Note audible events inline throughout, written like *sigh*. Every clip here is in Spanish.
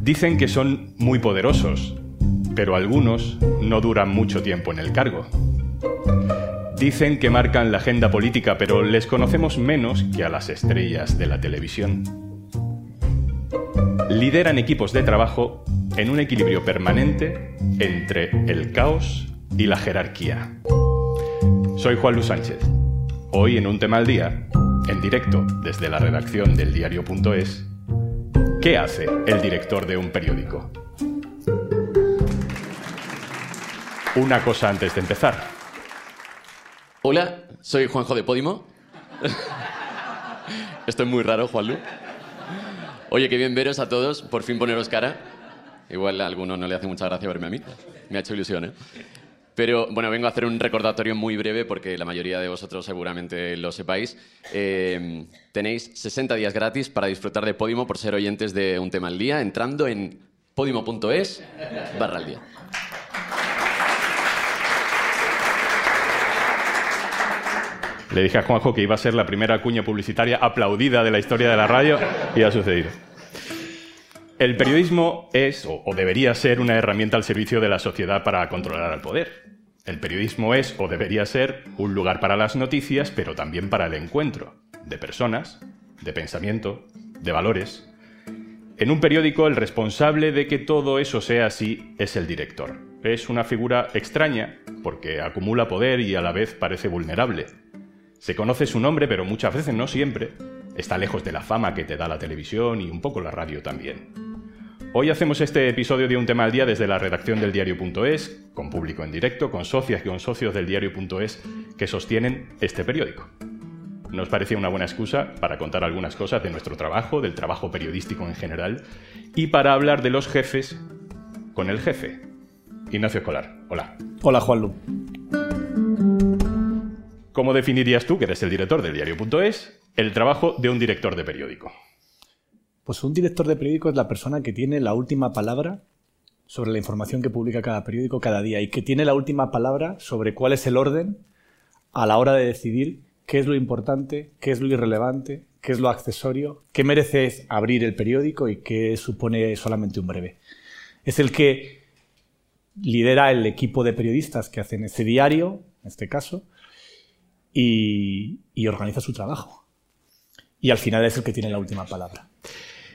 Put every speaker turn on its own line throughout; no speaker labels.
Dicen que son muy poderosos, pero algunos no duran mucho tiempo en el cargo. Dicen que marcan la agenda política, pero les conocemos menos que a las estrellas de la televisión. Lideran equipos de trabajo en un equilibrio permanente entre el caos y la jerarquía. Soy Juan Luis Sánchez. Hoy en un tema al día, en directo desde la redacción del diario.es, ¿qué hace el director de un periódico? Una cosa antes de empezar.
Hola, soy Juanjo de Podimo. Esto es muy raro, Juanlu. Oye, qué bien veros a todos, por fin poneros cara. Igual a alguno no le hace mucha gracia verme a mí. Me ha hecho ilusión, ¿eh? Pero bueno, vengo a hacer un recordatorio muy breve porque la mayoría de vosotros seguramente lo sepáis. Eh, tenéis 60 días gratis para disfrutar de Podimo por ser oyentes de Un Tema al Día entrando en podimo.es barra al día.
Le dije a Juanjo que iba a ser la primera cuña publicitaria aplaudida de la historia de la radio y ha sucedido. El periodismo es o, debería ser una herramienta al servicio de la sociedad para controlar al poder. El periodismo es o debería ser un lugar para las noticias, pero también para el encuentro de personas, de pensamiento, de valores. En un periódico el responsable de que todo eso sea así es el director. Es una figura extraña porque acumula poder y a la vez parece vulnerable. Se conoce su nombre, pero muchas veces, no siempre, está lejos de la fama que te da la televisión y un poco la radio también. Hoy hacemos este episodio de Un tema al día desde la redacción del diario.es, con público en directo, con socias y con socios del diario.es que sostienen este periódico. Nos parecía una buena excusa para contar algunas cosas de nuestro trabajo, del trabajo periodístico en general, y para hablar de los jefes con el jefe. Ignacio Escolar, hola.
Hola, Juanlu.
¿Cómo definirías tú, que eres el director del diario.es, el trabajo de un director de periódico?
Pues un director de periódico es la persona que tiene la última palabra sobre la información que publica cada periódico cada día y que tiene la última palabra sobre cuál es el orden a la hora de decidir qué es lo importante, qué es lo irrelevante, qué es lo accesorio, qué merece abrir el periódico y qué supone solamente un breve. Es el que lidera el equipo de periodistas que hacen ese diario, en este caso, y, organiza su trabajo. Y al final es el que tiene la última palabra.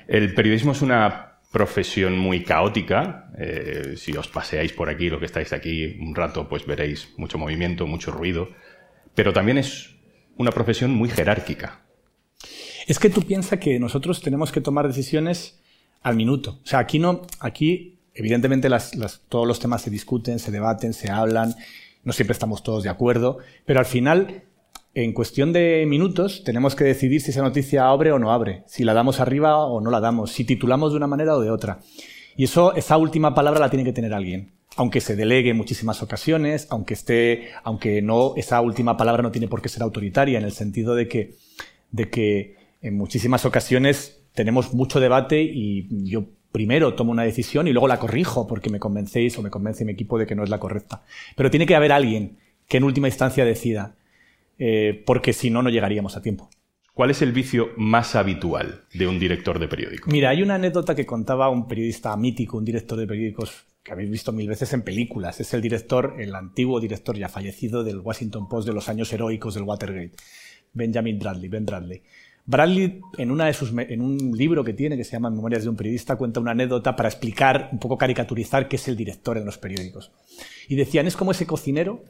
El periodismo es una profesión muy caótica. Eh, si os paseáis por aquí, lo que estáis aquí un rato, pues veréis mucho movimiento, mucho ruido. Pero también es una profesión muy jerárquica.
Es que tú piensas que nosotros tenemos que tomar decisiones al minuto. O sea, aquí no, aquí evidentemente todos los temas se discuten, se debaten, se hablan no siempre estamos todos de acuerdo, pero al final, en cuestión de minutos, tenemos que decidir si esa noticia abre o no abre, si la damos arriba o no la damos, si titulamos de una manera o de otra. Y eso, esa última palabra la tiene que tener alguien. Aunque se delegue en muchísimas ocasiones, aunque esté, aunque no, esa última palabra no tiene por qué ser autoritaria, en el sentido de que, de que en muchísimas ocasiones tenemos mucho debate y yo primero tomo una decisión y luego la corrijo porque me convencéis o me convence mi equipo de que no es la correcta. Pero tiene que haber alguien que en última instancia decida, eh, porque si no, no llegaríamos a tiempo.
¿Cuál es el vicio más habitual de un director de periódico?
Mira, hay una anécdota que contaba un periodista mítico, un director de periódicos que habéis visto mil veces en películas. Es el director, el antiguo director ya fallecido del Washington Post de los años heroicos del Watergate, Benjamin Bradley, Ben Bradley. Bradley, en, una de sus, en un libro que tiene, que se llama Memorias de un periodista, cuenta una anécdota para explicar, un poco caricaturizar, qué es el director en los periódicos. Y decían, es como ese cocinero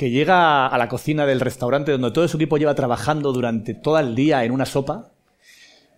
que llega a la cocina del restaurante donde todo su equipo lleva trabajando durante todo el día en una sopa,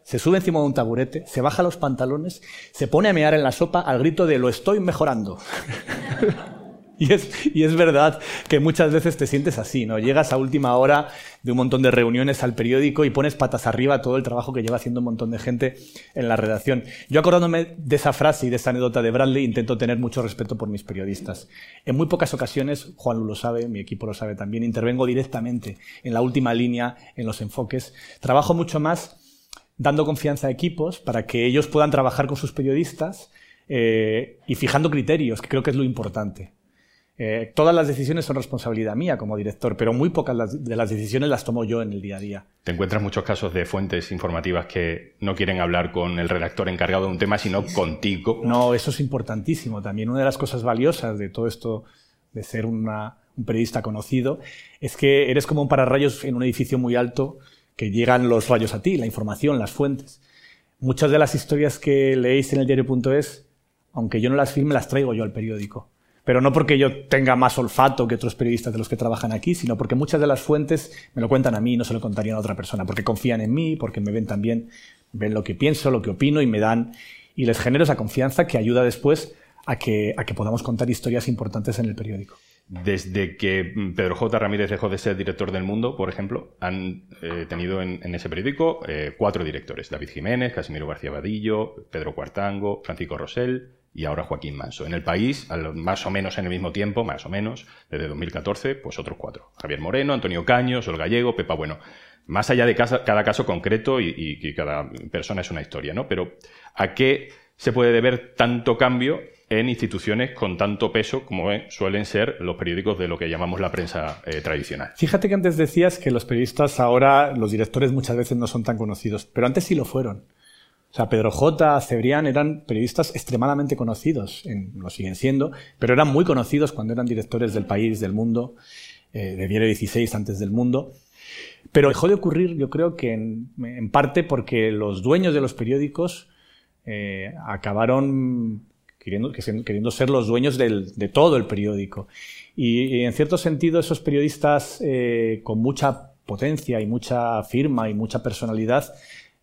se sube encima de un taburete, se baja los pantalones, se pone a mear en la sopa al grito de lo estoy mejorando. *laughs* *laughs* Y es, verdad que muchas veces te sientes así, ¿no? Llegas a última hora de un montón de reuniones al periódico y pones patas arriba todo el trabajo que lleva haciendo un montón de gente en la redacción. Yo acordándome de esa frase y de esa anécdota de Bradley, intento tener mucho respeto por mis periodistas. En muy pocas ocasiones, Juan lo sabe, mi equipo lo sabe también, intervengo directamente en la última línea, en los enfoques. Trabajo mucho más dando confianza a equipos para que ellos puedan trabajar con sus periodistas eh, y fijando criterios, que creo que es lo importante. Eh, todas las decisiones son responsabilidad mía como director, pero muy pocas de las decisiones las tomo yo en el día a día.
¿Te encuentras muchos casos de fuentes informativas que no quieren hablar con el redactor encargado de un tema, sino contigo?
No, eso es importantísimo también. Una de las cosas valiosas de todo esto de ser un periodista conocido es que eres como un pararrayos en un edificio muy alto que llegan los rayos a ti, la información, las fuentes. Muchas de las historias que leéis en el diario.es, aunque yo no las firme, las traigo yo al periódico pero no porque yo tenga más olfato que otros periodistas de los que trabajan aquí, sino porque muchas de las fuentes me lo cuentan a mí y no se lo contarían a otra persona, porque confían en mí, porque me ven también, ven lo que pienso, lo que opino y me dan, y les genero esa confianza que ayuda después a que, a que podamos contar historias importantes en el periódico.
Desde que Pedro J. Ramírez dejó de ser director del Mundo, por ejemplo, han eh, tenido en, ese periódico eh, cuatro directores. David Jiménez, Casimiro García Vadillo, Pedro Cuartango, Francisco Rosell, y ahora Joaquín Manso. En el país, más o menos en el mismo tiempo, más o menos, desde 2014, pues otros cuatro. Javier Moreno, Antonio Caños, El Gallego, Pepa Bueno. Más allá de cada caso concreto y, que cada persona es una historia, ¿no? Pero ¿a qué se puede deber tanto cambio en instituciones con tanto peso como suelen ser los periódicos de lo que llamamos la prensa eh, tradicional.
Fíjate que antes decías que los periodistas ahora, los directores muchas veces no son tan conocidos, pero antes sí lo fueron. O sea, Pedro J, Cebrián eran periodistas extremadamente conocidos, en, lo siguen siendo, pero eran muy conocidos cuando eran directores del país, del mundo, eh, de Diario 16 antes del mundo. Pero dejó de ocurrir, yo creo que en, parte porque los dueños de los periódicos eh, acabaron queriendo, queriendo, ser los dueños de todo el periódico. Y, en cierto sentido, esos periodistas eh, con mucha potencia y mucha firma y mucha personalidad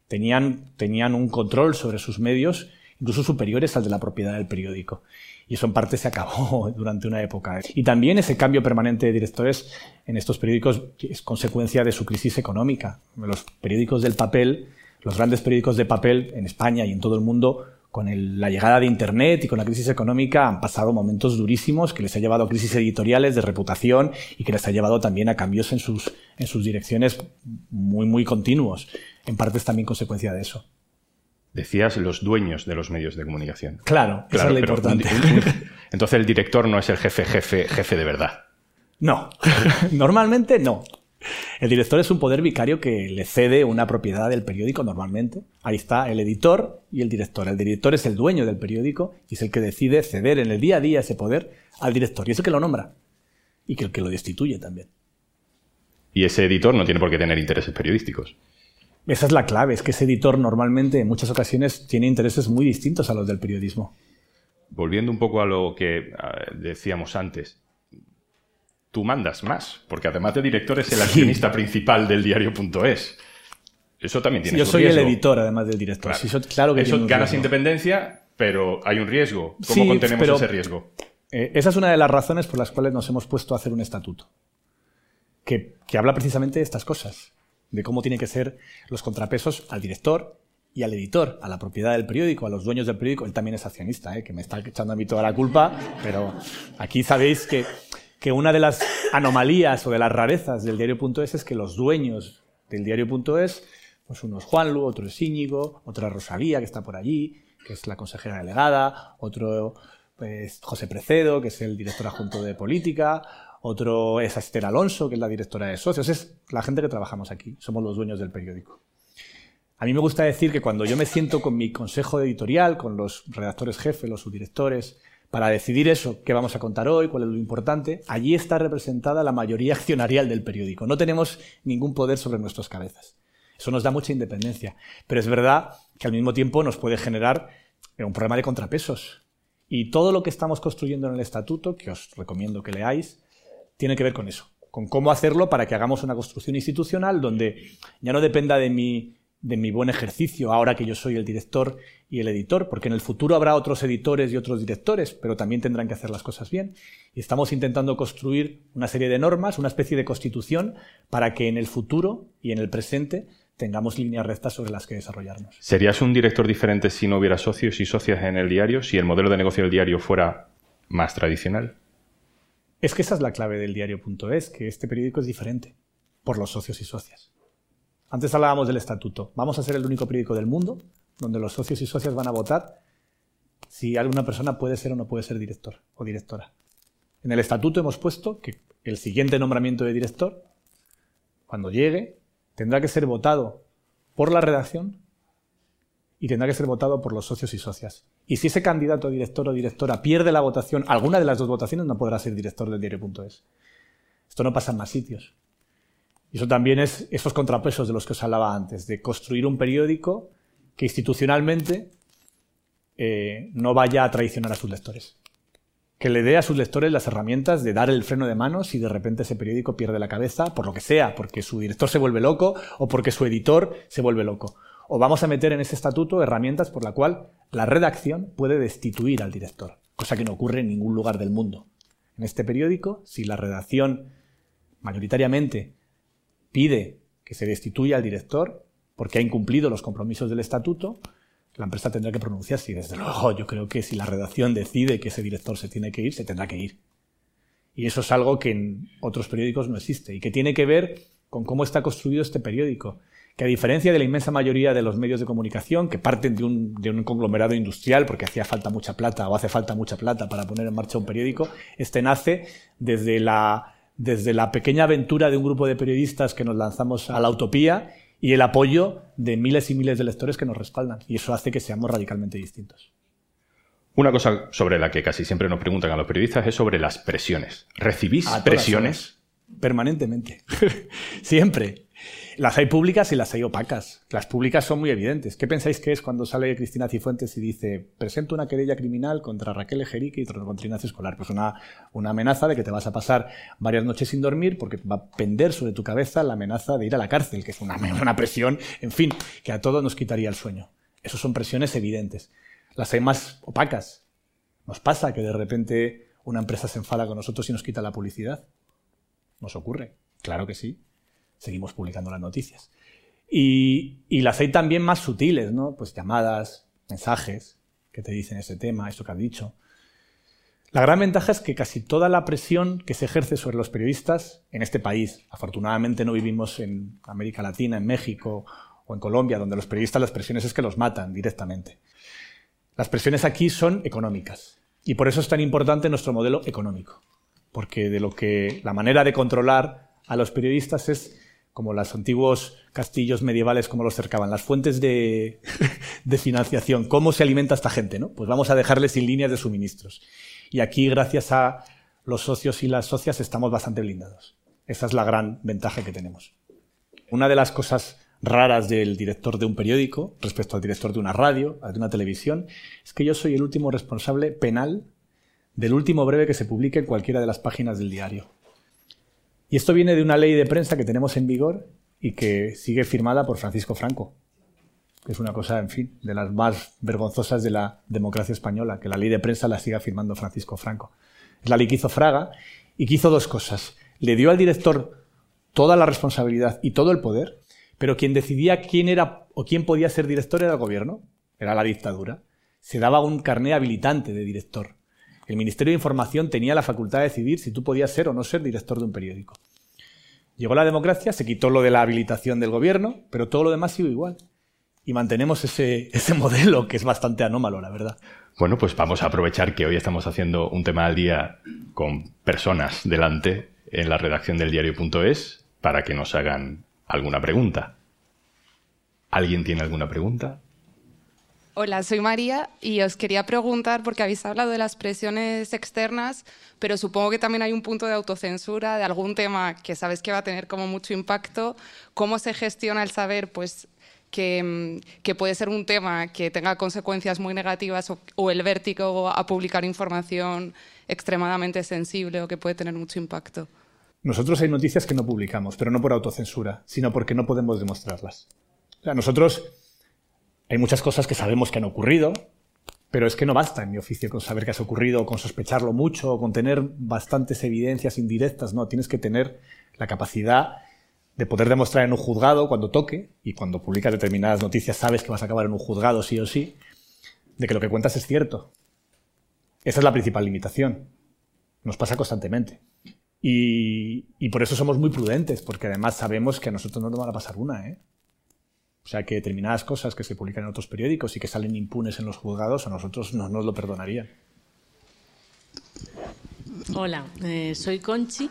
tenían, tenían un control sobre sus medios incluso superiores al de la propiedad del periódico. Y eso en parte se acabó *laughs* durante una época. Y también ese cambio permanente de directores en estos periódicos es consecuencia de su crisis económica. Los periódicos del papel, los grandes periódicos de papel en España y en todo el mundo, con la llegada de Internet y con la crisis económica han pasado momentos durísimos que les ha llevado a crisis editoriales de reputación y que les ha llevado también a cambios en sus, en sus direcciones muy, muy continuos. En parte es también consecuencia de eso.
Decías los dueños de los medios de comunicación.
Claro, claro es lo importante.
Entonces el director no es el jefe, jefe, jefe de verdad.
No, *laughs* normalmente no. El director es un poder vicario que le cede una propiedad del periódico normalmente. Ahí está el editor y el director. El director es el dueño del periódico y es el que decide ceder en el día a día ese poder al director. Y es el que lo nombra y que el que lo destituye también.
Y ese editor no tiene por qué tener intereses periodísticos.
Esa es la clave, es que ese editor normalmente en muchas ocasiones tiene intereses muy distintos a los del periodismo.
Volviendo un poco a lo que decíamos antes, tú mandas más, porque además de director es el accionista principal del diario.es. Eso también tiene
Yo soy el editor, además del director.
Claro, que Eso ganas independencia, pero hay un riesgo. ¿Cómo contenemos ese riesgo?
Eh, esa es una de las razones por las cuales nos hemos puesto a hacer un estatuto, que, que habla precisamente de estas cosas, de cómo tienen que ser los contrapesos al director y al editor, a la propiedad del periódico, a los dueños del periódico. Él también es accionista, ¿eh? que me está echando a mí toda la culpa, pero aquí sabéis que que una de las anomalías o de las rarezas del diario.es es que los dueños del diario.es, pues uno es Juanlu, otro es Íñigo, otra es Rosalía, que está por allí, que es la consejera delegada, otro es José Precedo, que es el director adjunto de política, otro es Esther Alonso, que es la directora de socios, es la gente que trabajamos aquí, somos los dueños del periódico. A mí me gusta decir que cuando yo me siento con mi consejo editorial, con los redactores jefes, los subdirectores, para decidir eso, qué vamos a contar hoy, cuál es lo importante, allí está representada la mayoría accionarial del periódico. No tenemos ningún poder sobre nuestras cabezas. Eso nos da mucha independencia. Pero es verdad que al mismo tiempo nos puede generar un problema de contrapesos. Y todo lo que estamos construyendo en el estatuto, que os recomiendo que leáis, tiene que ver con eso, con cómo hacerlo para que hagamos una construcción institucional donde ya no dependa de mi de mi buen ejercicio ahora que yo soy el director y el editor, porque en el futuro habrá otros editores y otros directores, pero también tendrán que hacer las cosas bien. Y estamos intentando construir una serie de normas, una especie de constitución, para que en el futuro y en el presente tengamos líneas rectas sobre las que desarrollarnos.
¿Serías un director diferente si no hubiera socios y socias en el diario, si el modelo de negocio del diario fuera más tradicional?
Es que esa es la clave del diario.es, que este periódico es diferente por los socios y socias. Antes hablábamos del estatuto. Vamos a ser el único periódico del mundo donde los socios y socias van a votar si alguna persona puede ser o no puede ser director o directora. En el estatuto hemos puesto que el siguiente nombramiento de director, cuando llegue, tendrá que ser votado por la redacción y tendrá que ser votado por los socios y socias. Y si ese candidato director o directora pierde la votación, alguna de las dos votaciones no podrá ser director del diario.es. Esto no pasa en más sitios. Y eso también es esos contrapesos de los que os hablaba antes, de construir un periódico que institucionalmente eh, no vaya a traicionar a sus lectores. Que le dé a sus lectores las herramientas de dar el freno de manos y de repente ese periódico pierde la cabeza por lo que sea, porque su director se vuelve loco o porque su editor se vuelve loco. O vamos a meter en ese estatuto herramientas por la cual la redacción puede destituir al director, cosa que no ocurre en ningún lugar del mundo. En este periódico, si la redacción mayoritariamente pide que se destituya al director porque ha incumplido los compromisos del estatuto, la empresa tendrá que pronunciarse y desde luego yo creo que si la redacción decide que ese director se tiene que ir, se tendrá que ir. Y eso es algo que en otros periódicos no existe y que tiene que ver con cómo está construido este periódico, que a diferencia de la inmensa mayoría de los medios de comunicación que parten de un, de un conglomerado industrial porque hacía falta mucha plata o hace falta mucha plata para poner en marcha un periódico, este nace desde la desde la pequeña aventura de un grupo de periodistas que nos lanzamos a la utopía y el apoyo de miles y miles de lectores que nos respaldan. Y eso hace que seamos radicalmente distintos.
Una cosa sobre la que casi siempre nos preguntan a los periodistas es sobre las presiones. ¿Recibís presiones?
Permanentemente. *laughs* siempre. Las hay públicas y las hay opacas. Las públicas son muy evidentes. ¿Qué pensáis que es cuando sale Cristina Cifuentes y dice presento una querella criminal contra Raquel Ejerique y contra Ignacio Escolar? Pues una, una amenaza de que te vas a pasar varias noches sin dormir porque va a pender sobre tu cabeza la amenaza de ir a la cárcel, que es una, *laughs* una presión, en fin, que a todos nos quitaría el sueño. Esas son presiones evidentes. Las hay más opacas. Nos pasa que de repente una empresa se enfada con nosotros y nos quita la publicidad. Nos ocurre. Claro que sí seguimos publicando las noticias. Y, las hay también más sutiles, ¿no? Pues llamadas, mensajes que te dicen ese tema, eso que has dicho. La gran ventaja es que casi toda la presión que se ejerce sobre los periodistas en este país, afortunadamente no vivimos en América Latina, en México o en Colombia, donde los periodistas las presiones es que los matan directamente. Las presiones aquí son económicas y por eso es tan importante nuestro modelo económico, porque de lo que la manera de controlar a los periodistas es como los antiguos castillos medievales, como los cercaban, las fuentes de, financiación, cómo se alimenta esta gente, ¿no? Pues vamos a dejarles sin líneas de suministros. Y aquí, gracias a los socios y las socias, estamos bastante blindados. Esa es la gran ventaja que tenemos. Una de las cosas raras del director de un periódico respecto al director de una radio, de una televisión, es que yo soy el último responsable penal del último breve que se publique en cualquiera de las páginas del diario. Y esto viene de una ley de prensa que tenemos en vigor y que sigue firmada por Francisco Franco, que es una cosa, en fin, de las más vergonzosas de la democracia española, que la ley de prensa la siga firmando Francisco Franco. Es la ley que hizo Fraga y que hizo dos cosas. Le dio al director toda la responsabilidad y todo el poder, pero quien decidía quién era o quién podía ser director era el gobierno, era la dictadura. Se daba un carné habilitante de director. El Ministerio de Información tenía la facultad de decidir si tú podías ser o no ser director de un periódico. Llegó la democracia, se quitó lo de la habilitación del gobierno, pero todo lo demás sigue igual. Y mantenemos ese, *laughs* ese modelo que es bastante anómalo, la verdad.
Bueno, pues vamos a aprovechar que hoy estamos haciendo un tema al día con personas delante en la redacción del diario.es para que nos hagan alguna pregunta. ¿Alguien tiene alguna pregunta?
Hola, soy María y os quería preguntar, porque habéis hablado de las presiones externas, pero supongo que también hay un punto de autocensura de algún tema que sabes que va a tener como mucho impacto. ¿Cómo se gestiona el saber pues, que, mm, puede ser un tema que tenga consecuencias muy negativas o, el vértigo a publicar información extremadamente sensible o que puede tener mucho impacto?
Nosotros hay noticias que no publicamos, pero no por autocensura, sino porque no podemos demostrarlas. O sea, nosotros hay muchas cosas que sabemos que han ocurrido, pero es que no basta en mi oficio con saber que has ocurrido, con sospecharlo mucho, con tener bastantes evidencias indirectas. No, tienes que tener la capacidad de poder demostrar en un juzgado cuando toque, y cuando publicas determinadas noticias sabes que vas a acabar en un juzgado sí o sí, de que lo que cuentas es cierto. Esa es la principal limitación. Nos pasa constantemente. Y, y por eso somos muy prudentes, porque además sabemos que a nosotros no nos van a pasar una, ¿eh? O sea que determinadas cosas que se publican en otros periódicos y que salen impunes en los juzgados a nosotros no nos lo perdonarían.
Hola, eh, soy Conchi.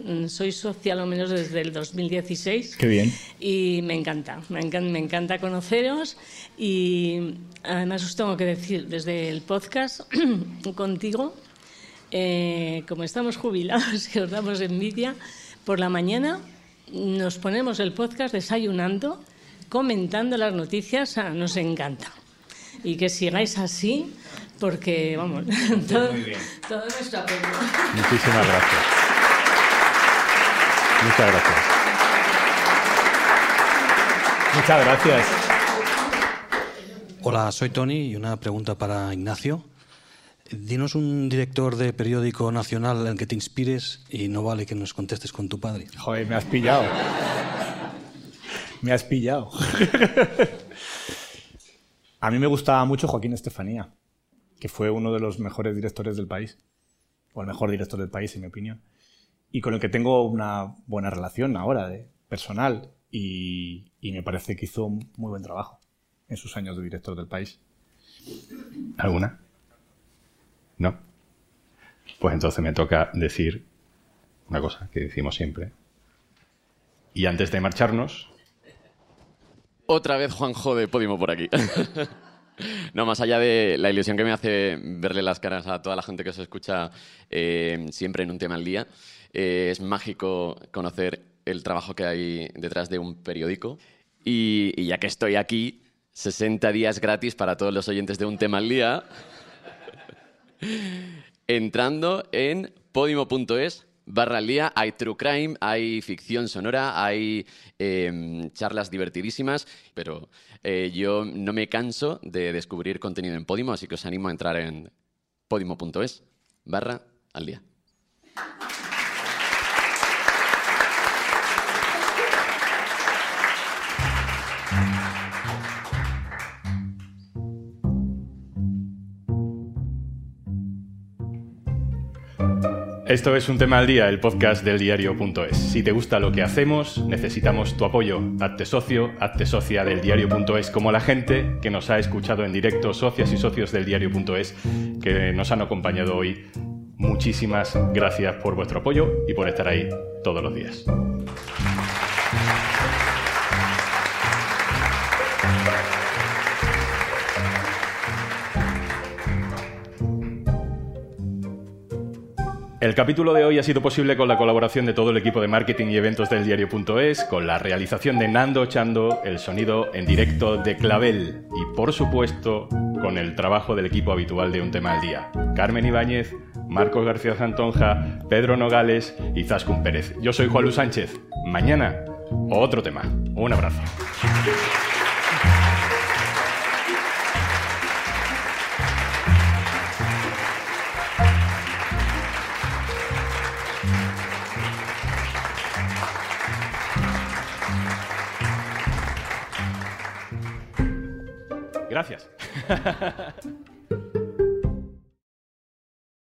Mm, Soy socia lo menos desde el 2016.
Qué bien.
Y me encanta, me encanta, me encanta conoceros. Y además os tengo que decir, desde el podcast *clears throat* contigo, eh, como estamos jubilados *laughs* y os damos envidia, por la mañana nos ponemos el podcast desayunando, comentando las noticias, nos encanta. Y que sigáis así, porque, vamos, todo, todo nuestro apoyo.
Muchísimas gracias. Muchas gracias.
Muchas gracias.
Hola, soy Tony y una pregunta para Ignacio. Dinos un director de periódico nacional en el que te inspires y no vale que nos contestes con tu padre.
Joder, me has pillado. Me has pillado. *laughs* A mí me gustaba mucho Joaquín Estefanía, que fue uno de los mejores directores del país, o el mejor director del país, en mi opinión, y con el que tengo una buena relación ahora, de personal, y, y me parece que hizo un muy buen trabajo en sus años de director del país.
¿Alguna? ¿No? Pues entonces me toca decir una cosa que decimos siempre. Y antes de marcharnos,
Otra vez Juanjo de Podimo por aquí. *laughs* No, más allá de la ilusión que me hace verle las caras a toda la gente que os escucha eh, siempre en un tema al día, eh, es mágico conocer el trabajo que hay detrás de un periódico. Y, y ya que estoy aquí, 60 días gratis para todos los oyentes de un tema al día, *laughs* entrando en podimo.es barra al día. Hay true crime, hay ficción sonora, hay eh, charlas divertidísimas, pero eh, yo no me canso de descubrir contenido en Podimo, así que os animo a entrar en podimo.es barra al día.
Esto es Un Tema al Día, el podcast del diario.es. Si te gusta lo que hacemos, necesitamos tu apoyo. Hazte socio, hazte socia del diario.es, como la gente que nos ha escuchado en directo, socias y socios del diario.es, que nos han acompañado hoy. Muchísimas gracias por vuestro apoyo y por estar ahí todos los días. El capítulo de hoy ha sido posible con la colaboración de todo el equipo de marketing y eventos del diario.es, con la realización de Nando Chando, el sonido en directo de Clavel y, por supuesto, con el trabajo del equipo habitual de Un Tema al Día. Carmen Ibáñez, Marcos García Santonja, Pedro Nogales y Zascun Pérez. Yo soy Juan Sánchez. Mañana, otro tema. Un abrazo. Gracias. *laughs*